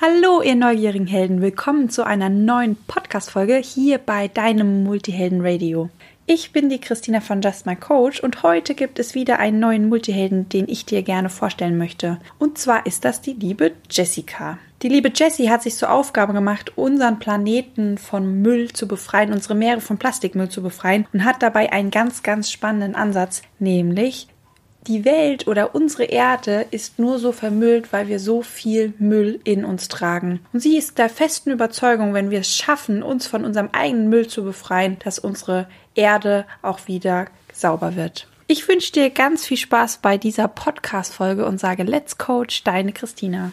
Hallo, ihr neugierigen Helden. Willkommen zu einer neuen Podcast-Folge hier bei deinem Multihelden Radio. Ich bin die Christina von Just My Coach und heute gibt es wieder einen neuen Multihelden, den ich dir gerne vorstellen möchte. Und zwar ist das die liebe Jessica. Die liebe Jessie hat sich zur Aufgabe gemacht, unseren Planeten von Müll zu befreien, unsere Meere von Plastikmüll zu befreien und hat dabei einen ganz, ganz spannenden Ansatz, nämlich die Welt oder unsere Erde ist nur so vermüllt, weil wir so viel Müll in uns tragen. Und sie ist der festen Überzeugung, wenn wir es schaffen, uns von unserem eigenen Müll zu befreien, dass unsere Erde auch wieder sauber wird. Ich wünsche dir ganz viel Spaß bei dieser Podcast-Folge und sage Let's Coach, deine Christina.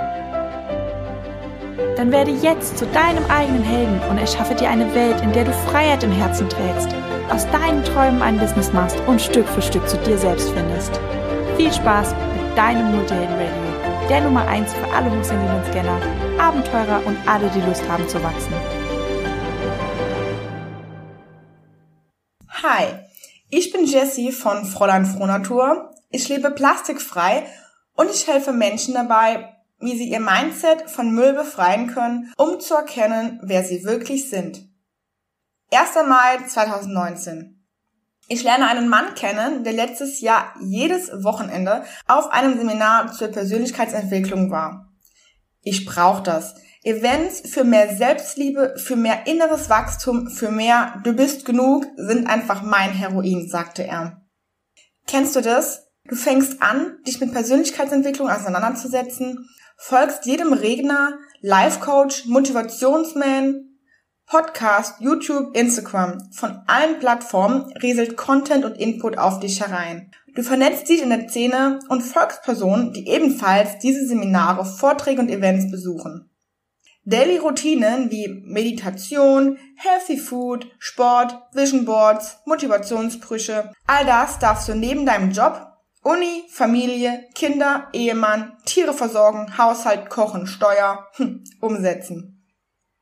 Dann werde jetzt zu deinem eigenen Helden und erschaffe dir eine Welt, in der du Freiheit im Herzen trägst, aus deinen Träumen ein Business machst und Stück für Stück zu dir selbst findest. Viel Spaß mit deinem Multihelden Radio, der Nummer 1 für alle hochsensiblen Scanner, Abenteurer und alle, die Lust haben zu wachsen. Hi, ich bin Jessie von Fräulein Frohnatur. Ich lebe plastikfrei und ich helfe Menschen dabei, wie sie ihr Mindset von Müll befreien können, um zu erkennen, wer sie wirklich sind. 1. Mai 2019. Ich lerne einen Mann kennen, der letztes Jahr jedes Wochenende auf einem Seminar zur Persönlichkeitsentwicklung war. Ich brauche das. Events für mehr Selbstliebe, für mehr inneres Wachstum, für mehr Du bist genug sind einfach mein Heroin, sagte er. Kennst du das? Du fängst an, dich mit Persönlichkeitsentwicklung auseinanderzusetzen folgst jedem Redner, Life-Coach, Motivationsman, Podcast, YouTube, Instagram. Von allen Plattformen rieselt Content und Input auf dich herein. Du vernetzt dich in der Szene und folgst Personen, die ebenfalls diese Seminare, Vorträge und Events besuchen. Daily Routinen wie Meditation, Healthy Food, Sport, Vision Boards, Motivationssprüche, all das darfst du neben deinem Job Uni, Familie, Kinder, Ehemann, Tiere versorgen, Haushalt, Kochen, Steuer, hm, umsetzen.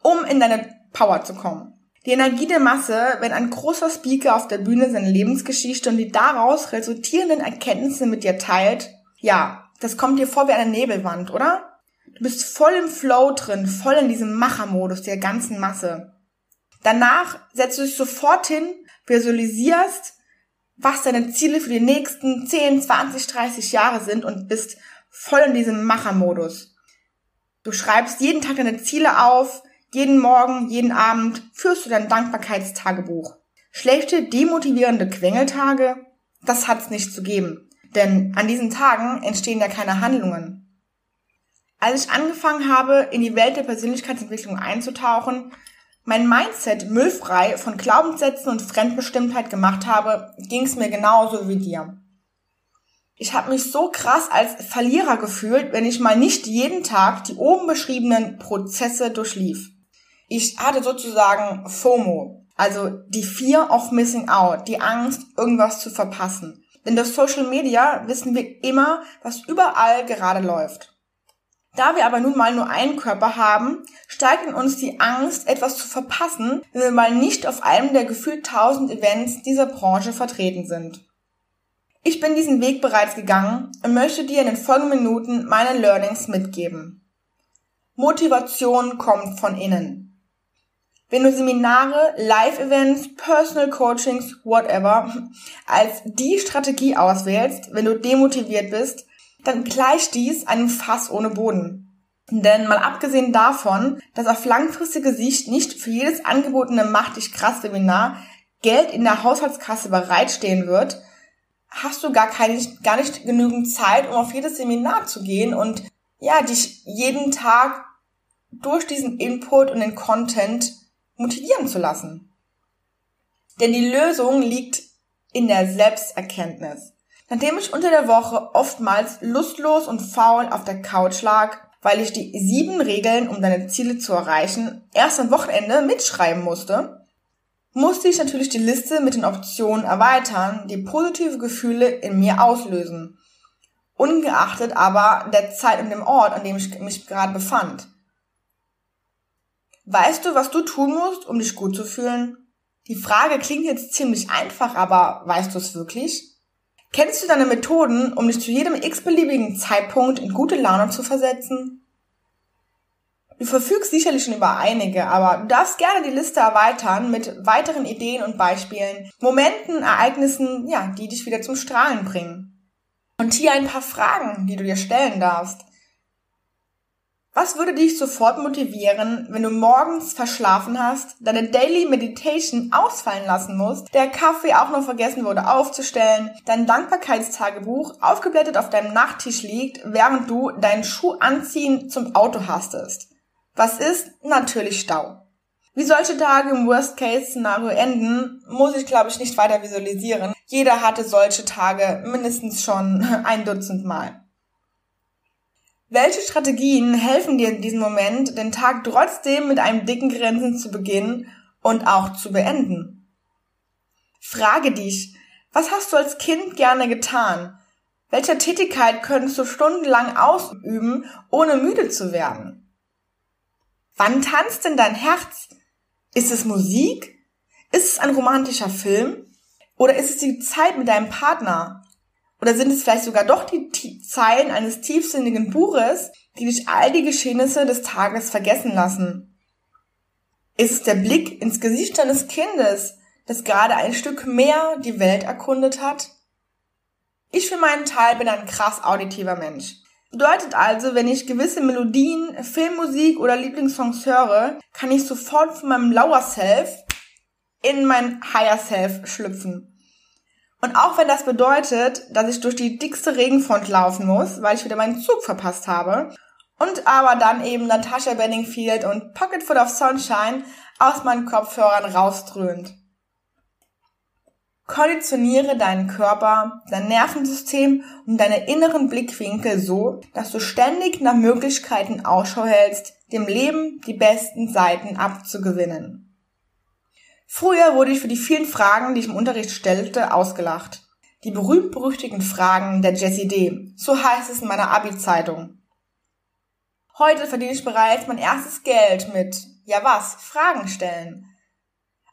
Um in deine Power zu kommen. Die Energie der Masse, wenn ein großer Speaker auf der Bühne seine Lebensgeschichte und die daraus resultierenden Erkenntnisse mit dir teilt, ja, das kommt dir vor wie eine Nebelwand, oder? Du bist voll im Flow drin, voll in diesem Machermodus der ganzen Masse. Danach setzt du dich sofort hin, visualisierst, was deine Ziele für die nächsten 10, 20, 30 Jahre sind und bist voll in diesem Machermodus. Du schreibst jeden Tag deine Ziele auf, jeden Morgen, jeden Abend führst du dein Dankbarkeitstagebuch. Schlechte, demotivierende Quengeltage, das hat's nicht zu geben. Denn an diesen Tagen entstehen ja keine Handlungen. Als ich angefangen habe, in die Welt der Persönlichkeitsentwicklung einzutauchen, mein Mindset müllfrei von Glaubenssätzen und Fremdbestimmtheit gemacht habe, ging es mir genauso wie dir. Ich habe mich so krass als Verlierer gefühlt, wenn ich mal nicht jeden Tag die oben beschriebenen Prozesse durchlief. Ich hatte sozusagen FOMO, also die Fear of Missing Out, die Angst, irgendwas zu verpassen. Denn durch Social Media wissen wir immer, was überall gerade läuft. Da wir aber nun mal nur einen Körper haben, steigt in uns die Angst, etwas zu verpassen, wenn wir mal nicht auf einem der gefühlt tausend Events dieser Branche vertreten sind. Ich bin diesen Weg bereits gegangen und möchte dir in den folgenden Minuten meine Learnings mitgeben. Motivation kommt von innen. Wenn du Seminare, Live-Events, Personal Coachings, whatever, als die Strategie auswählst, wenn du demotiviert bist, dann gleicht dies einem Fass ohne Boden. Denn mal abgesehen davon, dass auf langfristige Sicht nicht für jedes angebotene Mach dich krass Webinar Geld in der Haushaltskasse bereitstehen wird, hast du gar, keine, gar nicht genügend Zeit, um auf jedes Seminar zu gehen und ja, dich jeden Tag durch diesen Input und den Content motivieren zu lassen. Denn die Lösung liegt in der Selbsterkenntnis. Nachdem ich unter der Woche oftmals lustlos und faul auf der Couch lag, weil ich die sieben Regeln, um deine Ziele zu erreichen, erst am Wochenende mitschreiben musste, musste ich natürlich die Liste mit den Optionen erweitern, die positive Gefühle in mir auslösen. Ungeachtet aber der Zeit und dem Ort, an dem ich mich gerade befand. Weißt du, was du tun musst, um dich gut zu fühlen? Die Frage klingt jetzt ziemlich einfach, aber weißt du es wirklich? Kennst du deine Methoden, um dich zu jedem x-beliebigen Zeitpunkt in gute Laune zu versetzen? Du verfügst sicherlich schon über einige, aber du darfst gerne die Liste erweitern mit weiteren Ideen und Beispielen, Momenten, Ereignissen, ja, die dich wieder zum Strahlen bringen. Und hier ein paar Fragen, die du dir stellen darfst. Was würde dich sofort motivieren, wenn du morgens verschlafen hast, deine Daily Meditation ausfallen lassen musst, der Kaffee auch noch vergessen wurde aufzustellen, dein Dankbarkeitstagebuch aufgeblättert auf deinem Nachttisch liegt, während du deinen Schuh anziehen zum Auto hastest? Was ist? Natürlich Stau. Wie solche Tage im Worst-Case-Szenario enden, muss ich glaube ich nicht weiter visualisieren. Jeder hatte solche Tage mindestens schon ein Dutzend Mal. Welche Strategien helfen dir in diesem Moment, den Tag trotzdem mit einem dicken Grinsen zu beginnen und auch zu beenden? Frage dich, was hast du als Kind gerne getan? Welcher Tätigkeit könntest du stundenlang ausüben, ohne müde zu werden? Wann tanzt denn dein Herz? Ist es Musik? Ist es ein romantischer Film? Oder ist es die Zeit mit deinem Partner? Oder sind es vielleicht sogar doch die Zeilen eines tiefsinnigen Buches, die dich all die Geschehnisse des Tages vergessen lassen? Ist es der Blick ins Gesicht deines Kindes, das gerade ein Stück mehr die Welt erkundet hat? Ich für meinen Teil bin ein krass auditiver Mensch. Bedeutet also, wenn ich gewisse Melodien, Filmmusik oder Lieblingssongs höre, kann ich sofort von meinem Lower Self in mein Higher Self schlüpfen. Und auch wenn das bedeutet, dass ich durch die dickste Regenfront laufen muss, weil ich wieder meinen Zug verpasst habe, und aber dann eben Natasha Benningfield und Pocket Foot of Sunshine aus meinen Kopfhörern rausdröhnt. Konditioniere deinen Körper, dein Nervensystem und deine inneren Blickwinkel so, dass du ständig nach Möglichkeiten Ausschau hältst, dem Leben die besten Seiten abzugewinnen. Früher wurde ich für die vielen Fragen, die ich im Unterricht stellte, ausgelacht. Die berühmt-berüchtigten Fragen der Jessie D. So heißt es in meiner Abi-Zeitung. Heute verdiene ich bereits mein erstes Geld mit, ja was, Fragen stellen.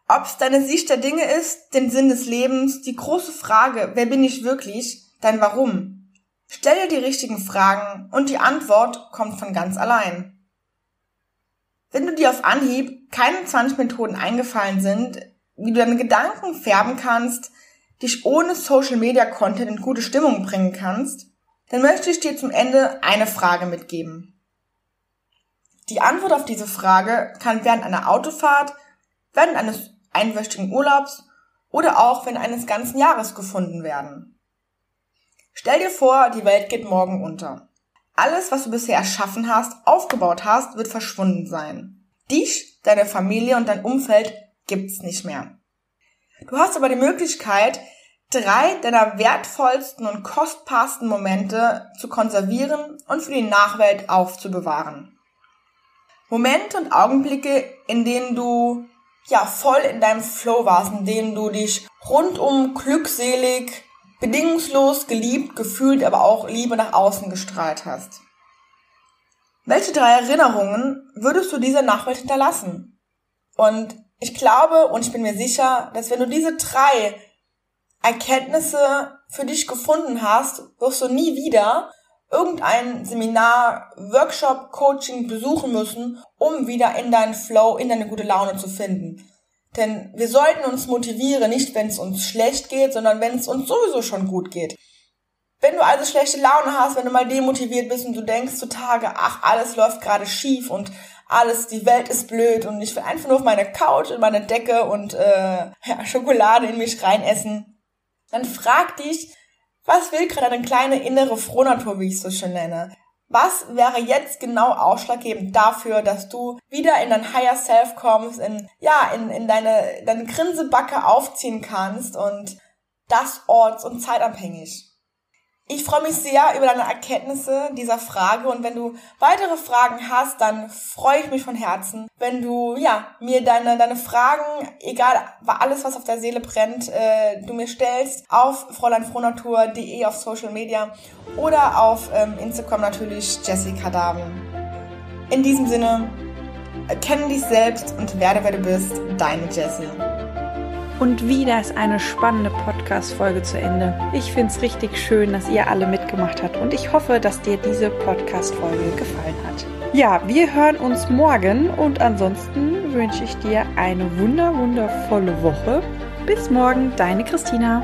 Ob's deine Sicht der Dinge ist, den Sinn des Lebens, die große Frage, wer bin ich wirklich, dein Warum. Stell dir die richtigen Fragen und die Antwort kommt von ganz allein. Wenn du dir auf Anhieb keine 20 Methoden eingefallen sind, wie du deine Gedanken färben kannst, dich ohne Social Media Content in gute Stimmung bringen kannst, dann möchte ich dir zum Ende eine Frage mitgeben. Die Antwort auf diese Frage kann während einer Autofahrt, während eines einwöchigen Urlaubs oder auch während eines ganzen Jahres gefunden werden. Stell dir vor, die Welt geht morgen unter. Alles, was du bisher erschaffen hast, aufgebaut hast, wird verschwunden sein. Dich, deine Familie und dein Umfeld gibt's nicht mehr. Du hast aber die Möglichkeit, drei deiner wertvollsten und kostbarsten Momente zu konservieren und für die Nachwelt aufzubewahren. Momente und Augenblicke, in denen du ja voll in deinem Flow warst, in denen du dich rundum glückselig, bedingungslos geliebt, gefühlt, aber auch Liebe nach außen gestrahlt hast. Welche drei Erinnerungen würdest du dieser Nachwelt hinterlassen? Und ich glaube und ich bin mir sicher, dass wenn du diese drei Erkenntnisse für dich gefunden hast, wirst du nie wieder irgendein Seminar, Workshop, Coaching besuchen müssen, um wieder in deinen Flow, in deine gute Laune zu finden. Denn wir sollten uns motivieren, nicht wenn es uns schlecht geht, sondern wenn es uns sowieso schon gut geht. Wenn du also schlechte Laune hast, wenn du mal demotiviert bist und du denkst zu Tage, ach, alles läuft gerade schief und alles, die Welt ist blöd und ich will einfach nur auf meine Couch und meine Decke und äh, ja, Schokolade in mich reinessen, dann frag dich, was will gerade deine kleine innere Frohnatur, wie ich es so schön nenne? Was wäre jetzt genau ausschlaggebend dafür, dass du wieder in dein Higher Self kommst, in, ja, in, in deine, deine Grinsebacke aufziehen kannst und das orts- und zeitabhängig? Ich freue mich sehr über deine Erkenntnisse dieser Frage und wenn du weitere Fragen hast, dann freue ich mich von Herzen, wenn du ja mir deine deine Fragen, egal alles was auf der Seele brennt, äh, du mir stellst auf fräuleinfrohnatur.de auf Social Media oder auf ähm, Instagram natürlich Jessica Darwin. In diesem Sinne, erkenne dich selbst und werde wer du bist, deine Jessie. Und wieder ist eine spannende Podcast-Folge zu Ende. Ich finde es richtig schön, dass ihr alle mitgemacht habt und ich hoffe, dass dir diese Podcast-Folge gefallen hat. Ja, wir hören uns morgen und ansonsten wünsche ich dir eine wunder, wundervolle Woche. Bis morgen, deine Christina.